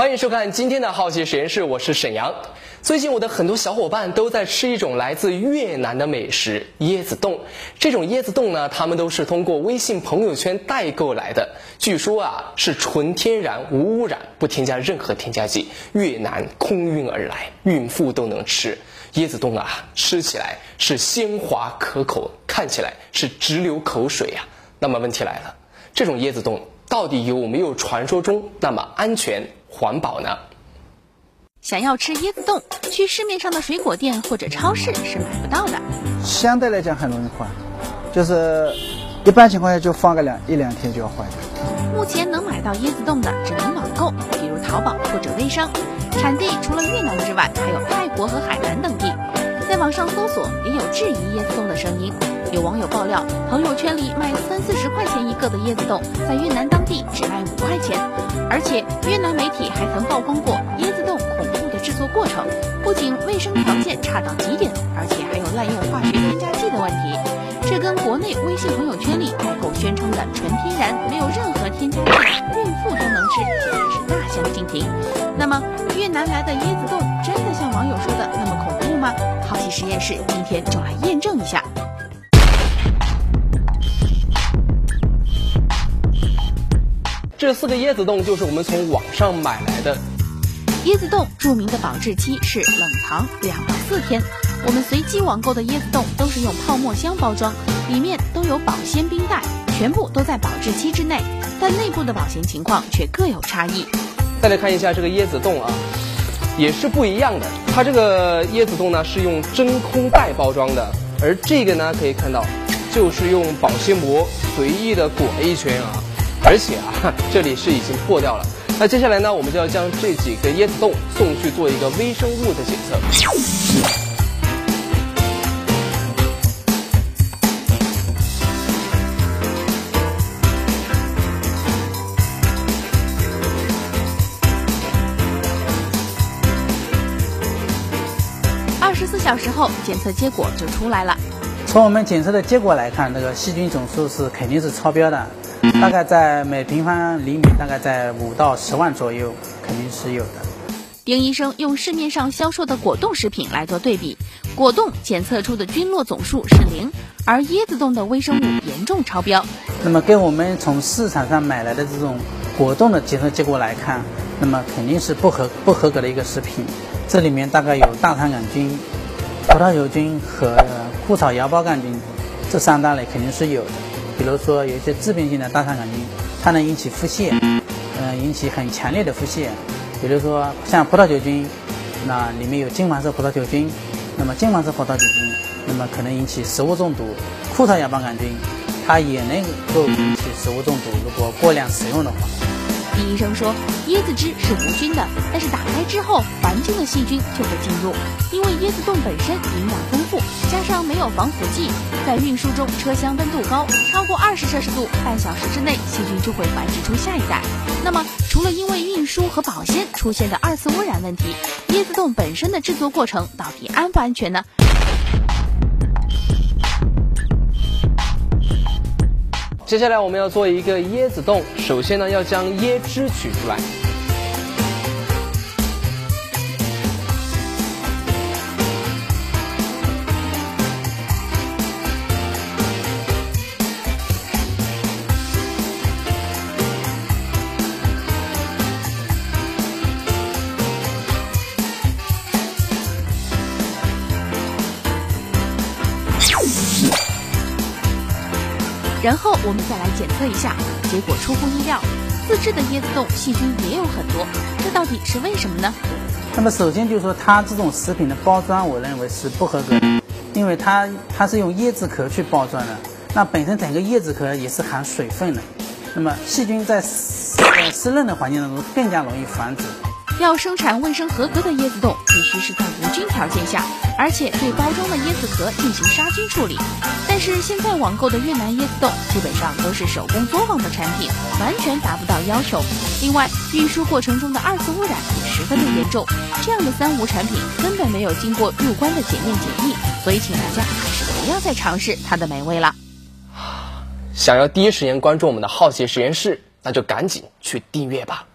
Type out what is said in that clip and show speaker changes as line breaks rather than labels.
欢迎收看今天的好奇实验室，我是沈阳。最近我的很多小伙伴都在吃一种来自越南的美食椰子冻。这种椰子冻呢，他们都是通过微信朋友圈代购来的。据说啊，是纯天然、无污染，不添加任何添加剂。越南空运而来，孕妇都能吃椰子冻啊！吃起来是鲜滑可口，看起来是直流口水呀。那么问题来了，这种椰子冻到底有没有传说中那么安全环保呢？
想要吃椰子冻，去市面上的水果店或者超市是买不到的。
相对来讲很容易坏，就是一般情况下就放个两一两天就要坏掉。
目前能买到椰子冻的只能网购，比如淘宝或者微商。产地除了越南之外，还有泰国和海南等地。在网上搜索，也有质疑椰子冻的声音。有网友爆料，朋友圈里卖三四十块钱一个的椰子冻，在越南当地只卖五块钱。而且越南媒体还曾曝光过椰子冻恐怖的制作过程，不仅卫生条件差到极点，而且还有滥用化学添加剂的问题。这跟国内微信朋友圈里代购宣称的纯天然、没有任何添加剂、孕妇都能吃，简直是大相径庭。那么越南来的椰子冻真的像网友说的那么恐怖吗？好奇实验室今天就来验证一下。
这四个椰子冻就是我们从网上买来的。
椰子冻著名的保质期是冷藏两到四天。我们随机网购的椰子冻都是用泡沫箱包装，里面都有保鲜冰袋，全部都在保质期之内，但内部的保鲜情况却各有差异。
再来看一下这个椰子冻啊，也是不一样的。它这个椰子冻呢是用真空袋包装的，而这个呢可以看到，就是用保鲜膜随意的裹了一圈啊。而且啊，这里是已经破掉了。那接下来呢，我们就要将这几个椰子冻送去做一个微生物的检测。
二十四小时后，检测结果就出来了。
从我们检测的结果来看，那个细菌总数是肯定是超标的。大概在每平方厘米，大概在五到十万左右，肯定是有的。
丁医生用市面上销售的果冻食品来做对比，果冻检测出的菌落总数是零，而椰子冻的微生物严重超标。
那么跟我们从市场上买来的这种果冻的检测结果来看，那么肯定是不合不合格的一个食品。这里面大概有大肠杆菌、葡萄球菌和枯草芽孢杆菌这三大类肯定是有的。比如说，有一些致病性的大肠杆菌，它能引起腹泻，嗯，引起很强烈的腹泻。比如说，像葡萄球菌，那里面有金黄色葡萄球菌，那么金黄色葡萄球菌，那么可能引起食物中毒。枯草芽孢杆菌，它也能够引起食物中毒，如果过量食用的话。
医生说，椰子汁是无菌的，但是打开之后，环境的细菌就会进入。因为椰子冻本身营养丰富，加上没有防腐剂，在运输中车厢温度高，超过二十摄氏度，半小时之内细菌就会繁殖出下一代。那么，除了因为运输和保鲜出现的二次污染问题，椰子冻本身的制作过程到底安不安全呢？
接下来我们要做一个椰子冻，首先呢要将椰汁取出来。
然后我们再来检测一下，结果出乎意料，自制的椰子冻细菌也有很多，这到底是为什么呢？
那么首先就是说，它这种食品的包装，我认为是不合格的，因为它它是用椰子壳去包装的，那本身整个椰子壳也是含水分的，那么细菌在湿湿润的环境当中更加容易繁殖。
要生产卫生合格的椰子冻，必须是在无菌条件下，而且对包装的椰子壳进行杀菌处理。但是现在网购的越南椰子冻基本上都是手工作坊的产品，完全达不到要求。另外，运输过程中的二次污染也十分的严重，这样的三无产品根本没有经过入关的检验检疫，所以请大家还是不要再尝试它的美味了。
想要第一时间关注我们的好奇实验室，那就赶紧去订阅吧。